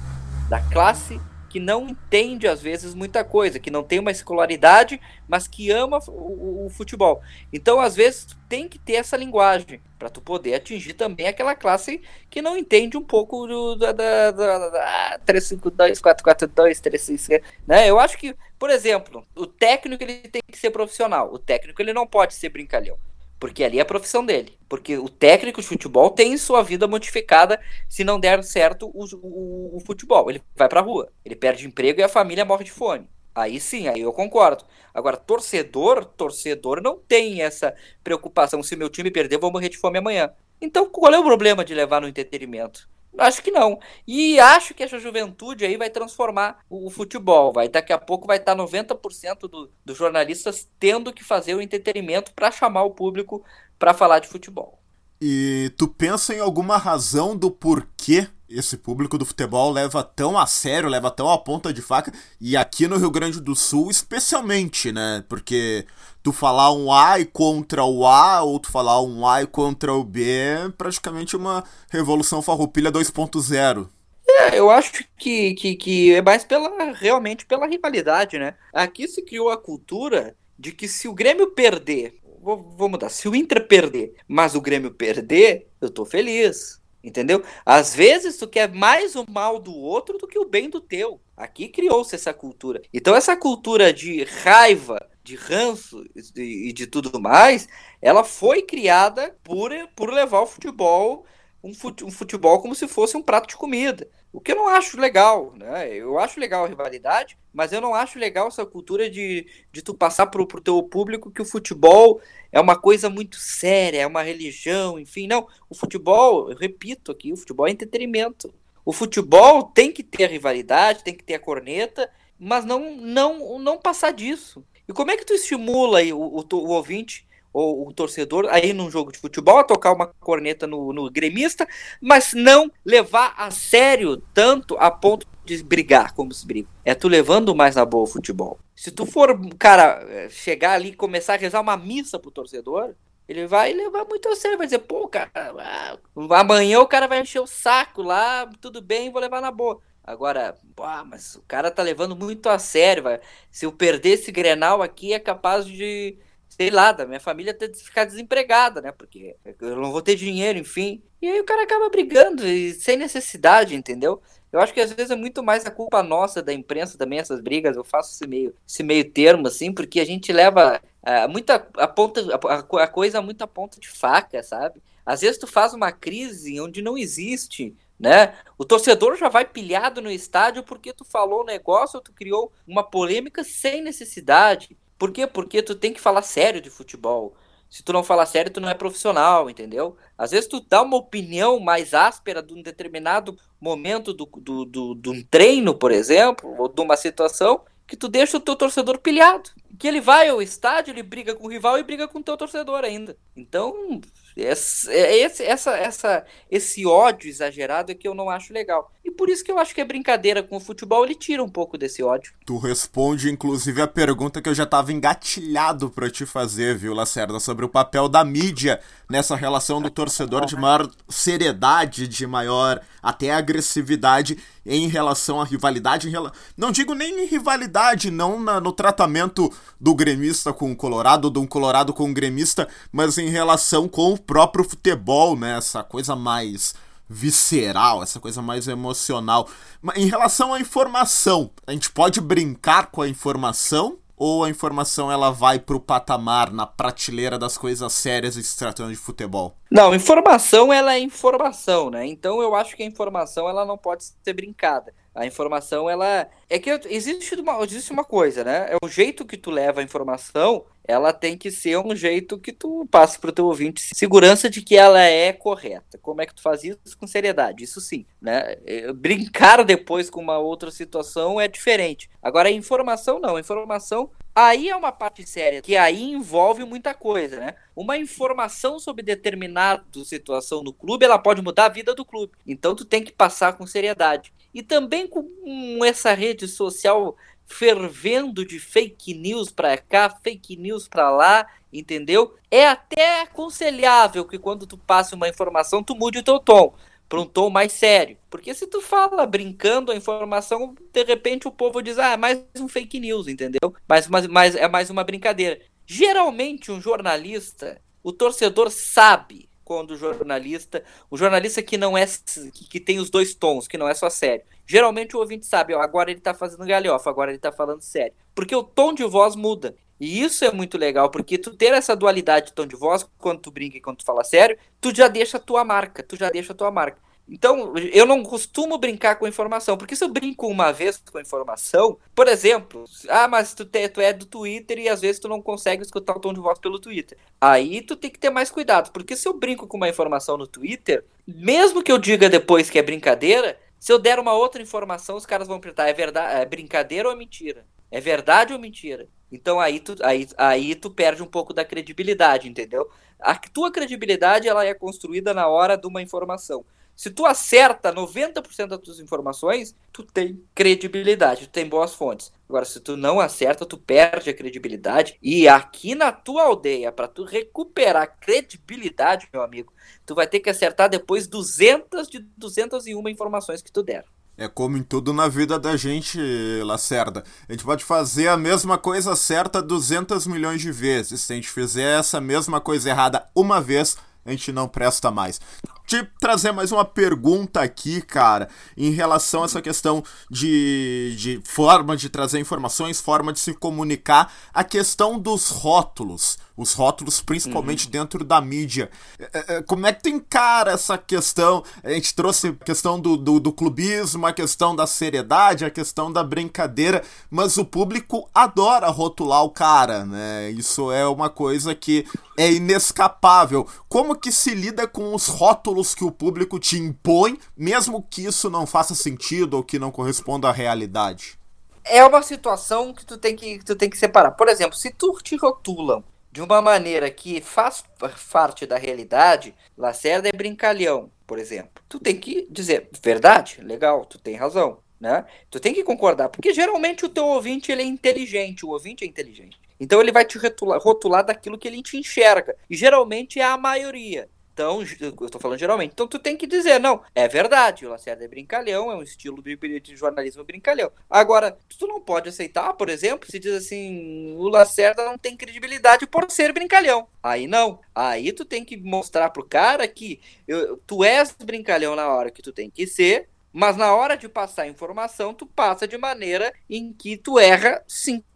da classe que não entende às vezes muita coisa, que não tem uma escolaridade, mas que ama o, o, futebol. Então, às vezes, tem que ter essa linguagem para tu poder atingir também aquela classe que não entende um pouco do, da, da, da, da 352, 442, 365, né? Eu acho que, por exemplo, o técnico ele tem que ser profissional. O técnico ele não pode ser brincalhão. Porque ali é a profissão dele. Porque o técnico de futebol tem sua vida modificada se não der certo o, o, o futebol. Ele vai pra rua. Ele perde emprego e a família morre de fome. Aí sim, aí eu concordo. Agora, torcedor, torcedor não tem essa preocupação. Se meu time perder, vou morrer de fome amanhã. Então, qual é o problema de levar no entretenimento? Acho que não. E acho que essa juventude aí vai transformar o, o futebol. Vai daqui a pouco vai estar 90% do, dos jornalistas tendo que fazer o entretenimento para chamar o público para falar de futebol. E tu pensa em alguma razão do porquê esse público do futebol leva tão a sério, leva tão a ponta de faca, e aqui no Rio Grande do Sul especialmente, né? Porque tu falar um ai contra o A, ou tu falar um ai contra o B, é praticamente uma revolução farroupilha 2.0. É, eu acho que, que, que é mais pela realmente pela rivalidade, né? Aqui se criou a cultura de que se o Grêmio perder, vou, vou mudar, se o Inter perder, mas o Grêmio perder, eu tô feliz. Entendeu? Às vezes tu quer mais o mal do outro do que o bem do teu. Aqui criou-se essa cultura. Então essa cultura de raiva, de ranço e de tudo mais, ela foi criada por, por levar o futebol um, futebol como se fosse um prato de comida. O que eu não acho legal, né? Eu acho legal a rivalidade, mas eu não acho legal essa cultura de, de tu passar pro, pro teu público que o futebol é uma coisa muito séria, é uma religião, enfim. Não, o futebol, eu repito aqui, o futebol é entretenimento. O futebol tem que ter a rivalidade, tem que ter a corneta, mas não, não, não passar disso. E como é que tu estimula o, o, o ouvinte ou o torcedor aí num jogo de futebol a tocar uma corneta no, no gremista, mas não levar a sério tanto a ponto de brigar como se briga. É tu levando mais na boa o futebol. Se tu for, cara, chegar ali e começar a rezar uma missa pro torcedor, ele vai levar muito a sério, vai dizer, pô, cara, ah, amanhã o cara vai encher o saco lá, tudo bem, vou levar na boa. Agora, pô, mas o cara tá levando muito a sério, vai. Se eu perder esse Grenal aqui, é capaz de sei lá, da minha família ter ficar desempregada, né? Porque eu não vou ter dinheiro, enfim. E aí o cara acaba brigando e sem necessidade, entendeu? Eu acho que às vezes é muito mais a culpa nossa da imprensa também, essas brigas. Eu faço esse meio, esse meio termo, assim, porque a gente leva uh, muita a ponta, a, a coisa muito a ponta de faca, sabe? Às vezes tu faz uma crise onde não existe, né? O torcedor já vai pilhado no estádio porque tu falou um negócio, tu criou uma polêmica sem necessidade. Por quê? Porque tu tem que falar sério de futebol. Se tu não falar sério, tu não é profissional, entendeu? Às vezes tu dá uma opinião mais áspera de um determinado momento do, do, do, de um treino, por exemplo, ou de uma situação, que tu deixa o teu torcedor pilhado. Que ele vai ao estádio, ele briga com o rival e briga com o teu torcedor ainda. Então, Esse, é esse, essa, essa, esse ódio exagerado é que eu não acho legal. E por isso que eu acho que a brincadeira com o futebol ele tira um pouco desse ódio. Tu responde, inclusive, a pergunta que eu já tava engatilhado para te fazer, viu, Lacerda, sobre o papel da mídia nessa relação do torcedor de maior seriedade, de maior até agressividade em relação à rivalidade. Rela... Não digo nem em rivalidade, não na, no tratamento do gremista com o Colorado, de um Colorado com o gremista, mas em relação com o próprio futebol, né? Essa coisa mais visceral, essa coisa mais emocional. Em relação à informação, a gente pode brincar com a informação ou a informação ela vai pro patamar na prateleira das coisas sérias se tratando de futebol? Não, informação ela é informação, né? Então eu acho que a informação ela não pode ser brincada. A informação ela é que existe uma, existe uma coisa, né? É o jeito que tu leva a informação ela tem que ser um jeito que tu passe para o teu ouvinte segurança de que ela é correta. Como é que tu faz isso com seriedade? Isso sim, né? É, brincar depois com uma outra situação é diferente. Agora a informação não, a informação aí é uma parte séria, que aí envolve muita coisa, né? Uma informação sobre determinada situação no clube, ela pode mudar a vida do clube. Então tu tem que passar com seriedade. E também com essa rede social fervendo de fake news para cá, fake news para lá, entendeu? É até aconselhável que quando tu passe uma informação, tu mude o teu tom para um tom mais sério. Porque se tu fala brincando a informação, de repente o povo diz, ah, é mais um fake news, entendeu? Mas, mas, mas é mais uma brincadeira. Geralmente um jornalista, o torcedor sabe quando o jornalista, o jornalista que não é que, que, tem os dois tons, que não é só sério. Geralmente o ouvinte sabe, ó, agora ele tá fazendo galhofa, agora ele tá falando sério. Porque o tom de voz muda. E isso é muito legal, porque tu ter essa dualidade de tom de voz, quando tu brinca e quando tu fala sério, tu já deixa a tua marca, tu já deixa a tua marca. Então, eu não costumo brincar com informação, porque se eu brinco uma vez com informação, por exemplo, ah, mas tu, te, tu é do Twitter e às vezes tu não consegue escutar o tom de voz pelo Twitter. Aí tu tem que ter mais cuidado, porque se eu brinco com uma informação no Twitter, mesmo que eu diga depois que é brincadeira, se eu der uma outra informação, os caras vão perguntar, é verdade, é brincadeira ou é mentira? É verdade ou mentira? Então aí tu, aí, aí tu perde um pouco da credibilidade, entendeu? A tua credibilidade ela é construída na hora de uma informação. Se tu acerta 90% das tuas informações, tu tem credibilidade, tu tem boas fontes. Agora, se tu não acerta, tu perde a credibilidade. E aqui na tua aldeia, para tu recuperar credibilidade, meu amigo, tu vai ter que acertar depois 200 de 201 informações que tu der. É como em tudo na vida da gente, Lacerda. A gente pode fazer a mesma coisa certa 200 milhões de vezes. Se a gente fizer essa mesma coisa errada uma vez, a gente não presta mais. Te trazer mais uma pergunta aqui, cara, em relação a essa questão de, de forma de trazer informações, forma de se comunicar, a questão dos rótulos os rótulos, principalmente uhum. dentro da mídia. É, é, é, como é que tu encara essa questão? A gente trouxe a questão do, do, do, clubismo, a questão da seriedade, a questão da brincadeira, mas o público adora rotular o cara, né? Isso é uma coisa que é inescapável. Como que se lida com os rótulos que o público te impõe, mesmo que isso não faça sentido ou que não corresponda à realidade? É uma situação que tu tem que, tu tem que separar. Por exemplo, se tu te rotulam de uma maneira que faz parte da realidade, Lacerda é brincalhão, por exemplo. Tu tem que dizer, verdade, legal, tu tem razão, né? Tu tem que concordar, porque geralmente o teu ouvinte ele é inteligente, o ouvinte é inteligente. Então ele vai te rotular, rotular daquilo que ele te enxerga. E geralmente é a maioria. Então, eu estou falando geralmente. Então, tu tem que dizer, não, é verdade, o Lacerda é brincalhão, é um estilo de, jornalismo brincalhão. Agora, tu não pode aceitar, por exemplo, se diz assim, o Lacerda não tem credibilidade por ser brincalhão. Aí não. Aí tu tem que mostrar pro cara que eu, tu és brincalhão na hora que tu tem que ser, mas na hora de passar informação, tu passa de maneira em que tu erra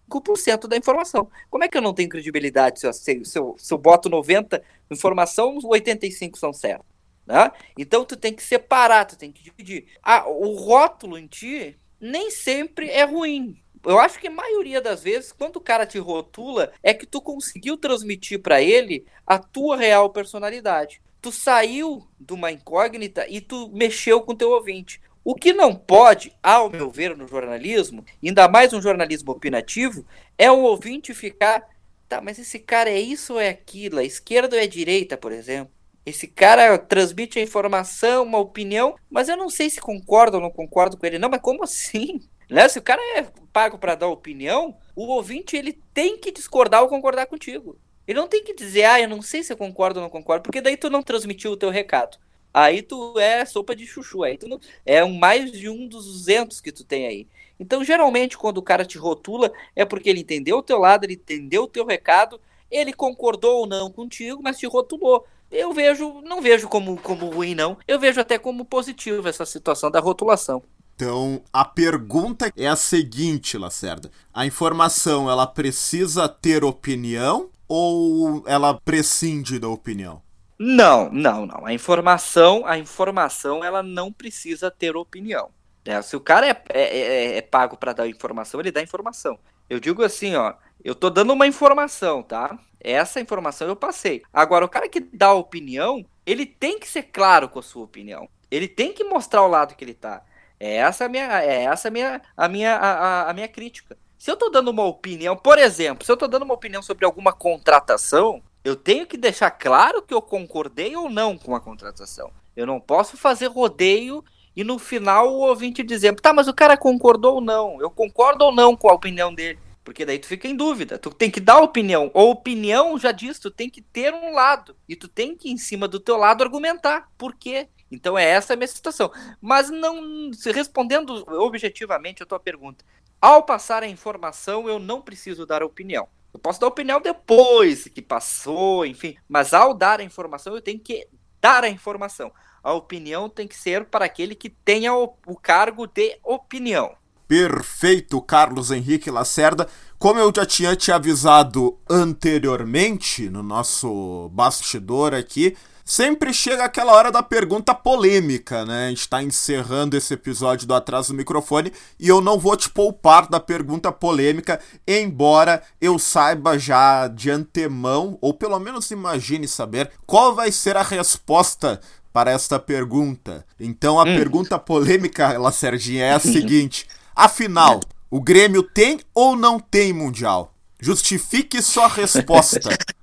5% da informação. Como é que eu não tenho credibilidade se eu, se eu, se eu boto 90 informação, 85 são certas? Né? Então tu tem que separar, tu tem que dividir. Ah, o rótulo em ti nem sempre é ruim. Eu acho que a maioria das vezes, quando o cara te rotula, é que tu conseguiu transmitir para ele a tua real personalidade. Tu saiu de uma incógnita e tu mexeu com o teu ouvinte. O que não pode, ao meu ver, no jornalismo, ainda mais um jornalismo opinativo, é o ouvinte ficar. Tá, mas esse cara é isso ou é aquilo? É esquerda ou é direita, por exemplo? Esse cara transmite a informação, uma opinião, mas eu não sei se concordo ou não concordo com ele. Não, mas como assim? *laughs* Né? Se o cara é pago para dar opinião, o ouvinte ele tem que discordar ou concordar contigo. Ele não tem que dizer, ah, eu não sei se eu concordo ou não concordo, porque daí tu não transmitiu o teu recado. Aí tu é sopa de chuchu, aí tu não, é um mais de um dos 200 que tu tem aí. Então, geralmente, quando o cara te rotula, é porque ele entendeu o teu lado, ele entendeu o teu recado, ele concordou ou não contigo, mas te rotulou eu vejo, não vejo como, como ruim, não. Eu vejo até como positivo essa situação da rotulação. Então, a pergunta é a seguinte, Lacerda. A informação, ela precisa ter opinião ou ela prescinde da opinião? Não, não, não. A informação, a informação, ela não precisa ter opinião. É, se o cara é, é, é, é pago para dar informação, ele dá informação. Eu digo assim, ó, eu tô dando uma informação, tá? Essa informação eu passei. Agora, o cara que dá opinião, ele tem que ser claro com a sua opinião. Ele tem que mostrar o lado que ele tá. É essa a minha, é essa a minha, a minha, a, a minha crítica. Se eu tô dando uma opinião, por exemplo, se eu tô dando uma opinião sobre alguma contratação, eu tenho que deixar claro que eu concordei ou não com a contratação. Eu não posso fazer rodeio e no final o ouvinte dizer, tá, mas o cara concordou ou não? Eu concordo ou não com a opinião dele? Porque daí tu fica em dúvida. Tu tem que dar opinião. Ou opinião, já diz, tu tem que ter um lado. E tu tem que, em cima do teu lado, argumentar. Por quê? Então é essa a minha situação. Mas não. Respondendo objetivamente a tua pergunta. Ao passar a informação, eu não preciso dar opinião. Eu posso dar opinião depois que passou, enfim. Mas ao dar a informação, eu tenho que dar a informação. A opinião tem que ser para aquele que tenha o, o cargo de opinião. Perfeito, Carlos Henrique Lacerda. Como eu já tinha te avisado anteriormente no nosso bastidor aqui, sempre chega aquela hora da pergunta polêmica, né? A gente está encerrando esse episódio do Atrás do Microfone e eu não vou te poupar da pergunta polêmica, embora eu saiba já de antemão, ou pelo menos imagine saber, qual vai ser a resposta para esta pergunta. Então a hum. pergunta polêmica, Lacerdinha, é a seguinte. Afinal, o Grêmio tem ou não tem Mundial? Justifique sua resposta. *laughs*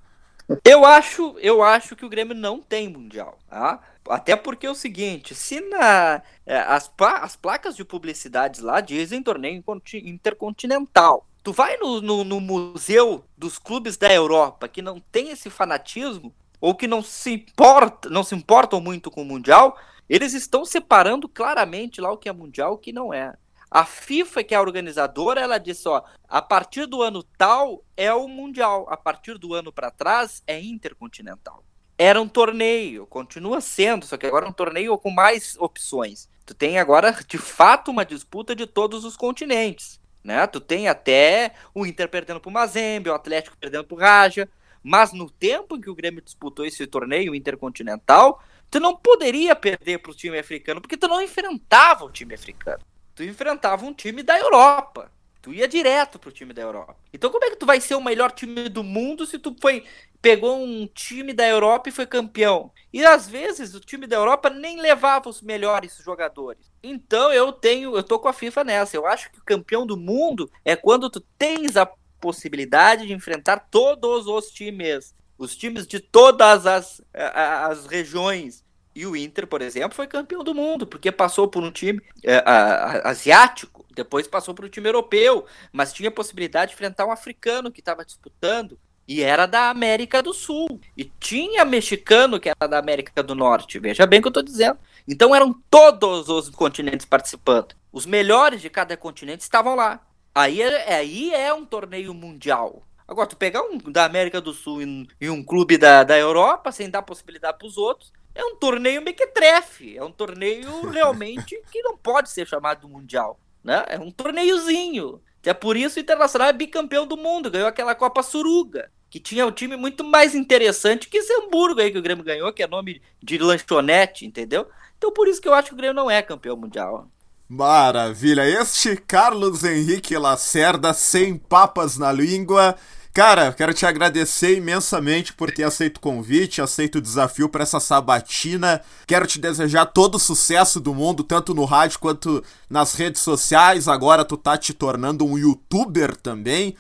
Eu acho, eu acho que o Grêmio não tem Mundial, tá? Até porque é o seguinte, se na, é, as, as placas de publicidade lá dizem torneio intercontinental. Tu vai no, no, no, museu dos clubes da Europa que não tem esse fanatismo, ou que não se importa, não se importam muito com o Mundial, eles estão separando claramente lá o que é Mundial e o que não é. A FIFA, que é a organizadora, ela disse, ó, a partir do ano tal é o mundial, a partir do ano para trás é intercontinental. Era um torneio, continua sendo, só que agora é um torneio com mais opções. Tu tem agora, de fato, uma disputa de todos os continentes, né? Tu tem até o Inter perdendo pro Mazembe, o Atlético perdendo pro Raja, mas no tempo em que o Grêmio disputou esse torneio intercontinental, tu não poderia perder pro time africano, porque tu não enfrentava o time africano tu enfrentava um time da Europa. Tu ia direto pro time da Europa. Então como é que tu vai ser o melhor time do mundo se tu foi pegou um time da Europa e foi campeão? E às vezes o time da Europa nem levava os melhores jogadores. Então eu tenho, eu tô com a FIFA nessa. Eu acho que o campeão do mundo é quando tu tens a possibilidade de enfrentar todos os times, os times de todas as, as regiões e o Inter, por exemplo, foi campeão do mundo, porque passou por um time é, a, a, asiático, depois passou por um time europeu, mas tinha possibilidade de enfrentar um africano que estava disputando. E era da América do Sul. E tinha mexicano que era da América do Norte. Veja bem o que eu estou dizendo. Então eram todos os continentes participando. Os melhores de cada continente estavam lá. Aí, é, aí é um torneio mundial. Agora, tu pegar um da América do Sul e um clube da, da Europa, sem dar possibilidade para os outros, é um torneio mequetrefe. É um torneio *laughs* realmente que não pode ser chamado mundial. Né? É um torneiozinho. É por isso o Internacional é bicampeão do mundo. Ganhou aquela Copa Suruga. Que tinha um time muito mais interessante que esse Hamburgo aí que o Grêmio ganhou, que é nome de lanchonete, entendeu? Então por isso que eu acho que o Grêmio não é campeão mundial. Maravilha! Este Carlos Henrique Lacerda, sem papas na língua Cara, quero te agradecer imensamente por ter aceito o convite, aceito o desafio para essa sabatina. Quero te desejar todo o sucesso do mundo, tanto no rádio quanto nas redes sociais. Agora tu tá te tornando um youtuber também.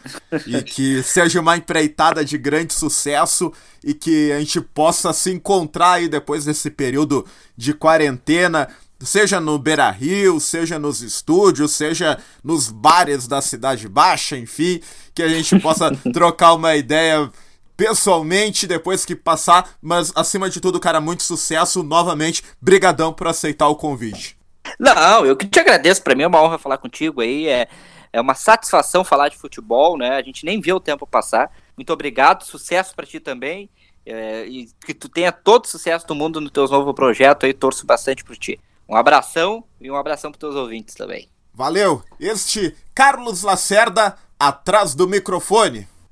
e *laughs* que seja uma empreitada de grande sucesso e que a gente possa se encontrar aí depois desse período de quarentena seja no Beira Rio, seja nos estúdios, seja nos bares da Cidade Baixa, enfim, que a gente possa *laughs* trocar uma ideia pessoalmente depois que passar, mas acima de tudo, cara, muito sucesso novamente. Brigadão por aceitar o convite. Não, eu que te agradeço, para mim é uma honra falar contigo aí, é, é uma satisfação falar de futebol, né? A gente nem vê o tempo passar. Muito obrigado, sucesso para ti também. É, e que tu tenha todo o sucesso do mundo no teu novo projeto aí, torço bastante por ti. Um abração e um abração para teus ouvintes também. Valeu! Este Carlos Lacerda atrás do microfone.